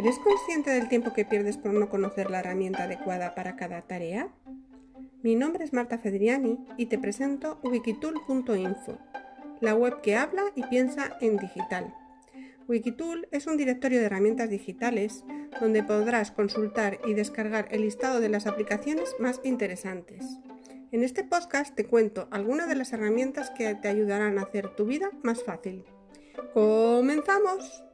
¿Eres consciente del tiempo que pierdes por no conocer la herramienta adecuada para cada tarea? Mi nombre es Marta Fedriani y te presento wikitool.info, la web que habla y piensa en digital. Wikitool es un directorio de herramientas digitales donde podrás consultar y descargar el listado de las aplicaciones más interesantes. En este podcast te cuento algunas de las herramientas que te ayudarán a hacer tu vida más fácil. ¡Comenzamos!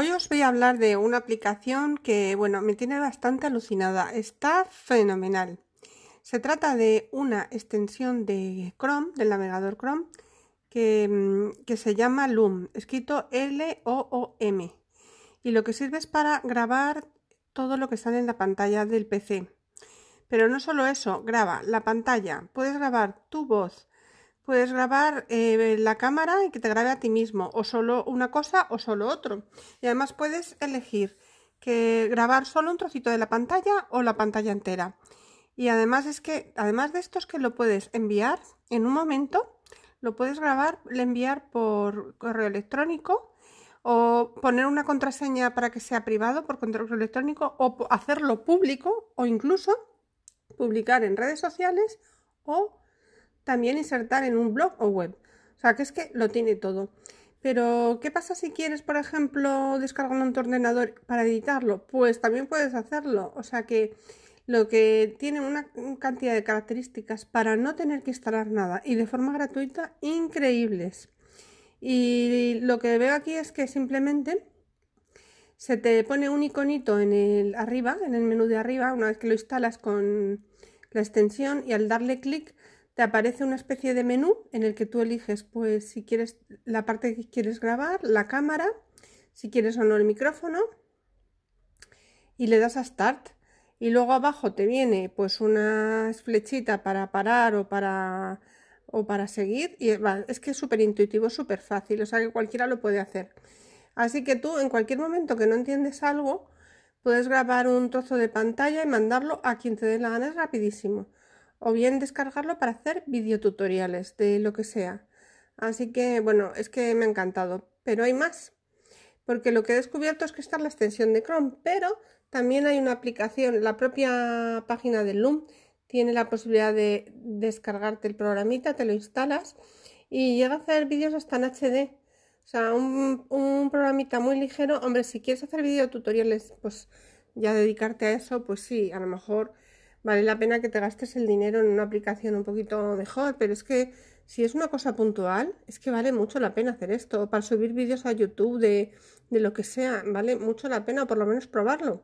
Hoy os voy a hablar de una aplicación que, bueno, me tiene bastante alucinada. Está fenomenal. Se trata de una extensión de Chrome, del navegador Chrome, que, mm, que se llama Loom, escrito L-O-O-M. Y lo que sirve es para grabar todo lo que sale en la pantalla del PC. Pero no solo eso, graba la pantalla, puedes grabar tu voz, puedes grabar eh, la cámara y que te grabe a ti mismo, o solo una cosa o solo otro. Y además puedes elegir que grabar solo un trocito de la pantalla o la pantalla entera. Y además es que, además de esto es que lo puedes enviar en un momento, lo puedes grabar, enviar por correo electrónico o poner una contraseña para que sea privado por correo electrónico o hacerlo público o incluso publicar en redes sociales o también insertar en un blog o web. O sea, que es que lo tiene todo. Pero, ¿qué pasa si quieres, por ejemplo, descargarlo en tu ordenador para editarlo? Pues también puedes hacerlo. O sea que lo que tiene una cantidad de características para no tener que instalar nada y de forma gratuita increíbles. Y lo que veo aquí es que simplemente se te pone un iconito en el arriba, en el menú de arriba, una vez que lo instalas con la extensión y al darle clic te aparece una especie de menú en el que tú eliges pues si quieres la parte que quieres grabar, la cámara, si quieres o no el micrófono y le das a start y luego abajo te viene pues una flechita para parar o para o para seguir y es que es súper intuitivo, súper fácil, o sea que cualquiera lo puede hacer. Así que tú en cualquier momento que no entiendes algo, puedes grabar un trozo de pantalla y mandarlo a quien te dé la gana, es rapidísimo. O bien descargarlo para hacer videotutoriales de lo que sea. Así que bueno, es que me ha encantado. Pero hay más. Porque lo que he descubierto es que está la extensión de Chrome, pero también hay una aplicación, la propia página de Loom tiene la posibilidad de descargarte el programita, te lo instalas y llega a hacer vídeos hasta en HD. O sea, un, un programita muy ligero. Hombre, si quieres hacer videotutoriales, pues ya dedicarte a eso, pues sí, a lo mejor vale la pena que te gastes el dinero en una aplicación un poquito mejor, pero es que si es una cosa puntual, es que vale mucho la pena hacer esto. Para subir vídeos a YouTube de, de lo que sea, vale mucho la pena por lo menos probarlo.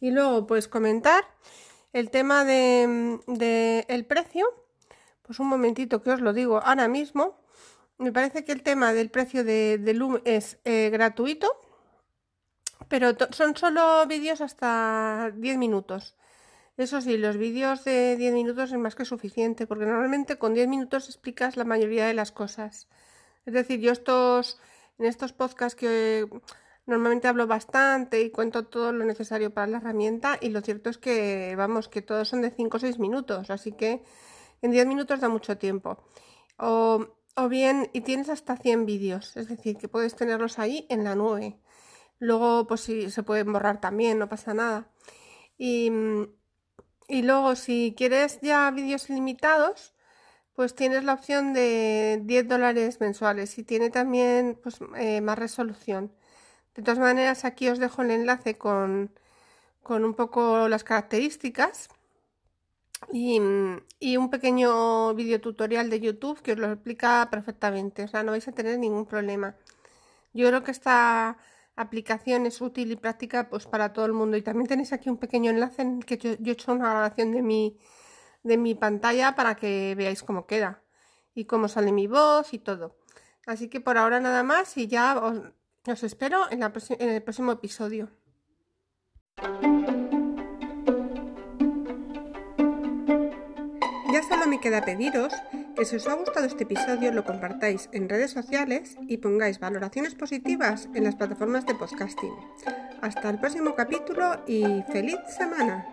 Y luego, pues comentar el tema de, el precio. Pues un momentito que os lo digo ahora mismo. Me parece que el tema del precio de, de Loom es eh, gratuito, pero son solo vídeos hasta 10 minutos. Eso sí, los vídeos de 10 minutos es más que suficiente, porque normalmente con 10 minutos explicas la mayoría de las cosas. Es decir, yo estos, en estos podcasts que Normalmente hablo bastante y cuento todo lo necesario para la herramienta y lo cierto es que, vamos, que todos son de 5 o 6 minutos, así que en 10 minutos da mucho tiempo. O, bien, y tienes hasta 100 vídeos, es decir, que puedes tenerlos ahí en la nube. Luego, pues sí, se pueden borrar también, no pasa nada. Y, y luego, si quieres ya vídeos limitados, pues tienes la opción de 10 dólares mensuales y tiene también pues, eh, más resolución. De todas maneras, aquí os dejo el enlace con, un poco las características y, un pequeño video tutorial de YouTube que os lo explica perfectamente. O sea, no vais a tener ningún problema. Yo creo que esta aplicación es útil y práctica pues para todo el mundo. Y también tenéis aquí un pequeño enlace en que yo, he hecho una grabación de mi, de mi pantalla para que veáis cómo queda y cómo sale mi voz y todo. Así que por ahora nada más y ya os, os espero en, el próximo episodio. Ya solo me queda pediros que si os ha gustado este episodio lo compartáis en redes sociales y pongáis valoraciones positivas en las plataformas de podcasting. Hasta el próximo capítulo y feliz semana.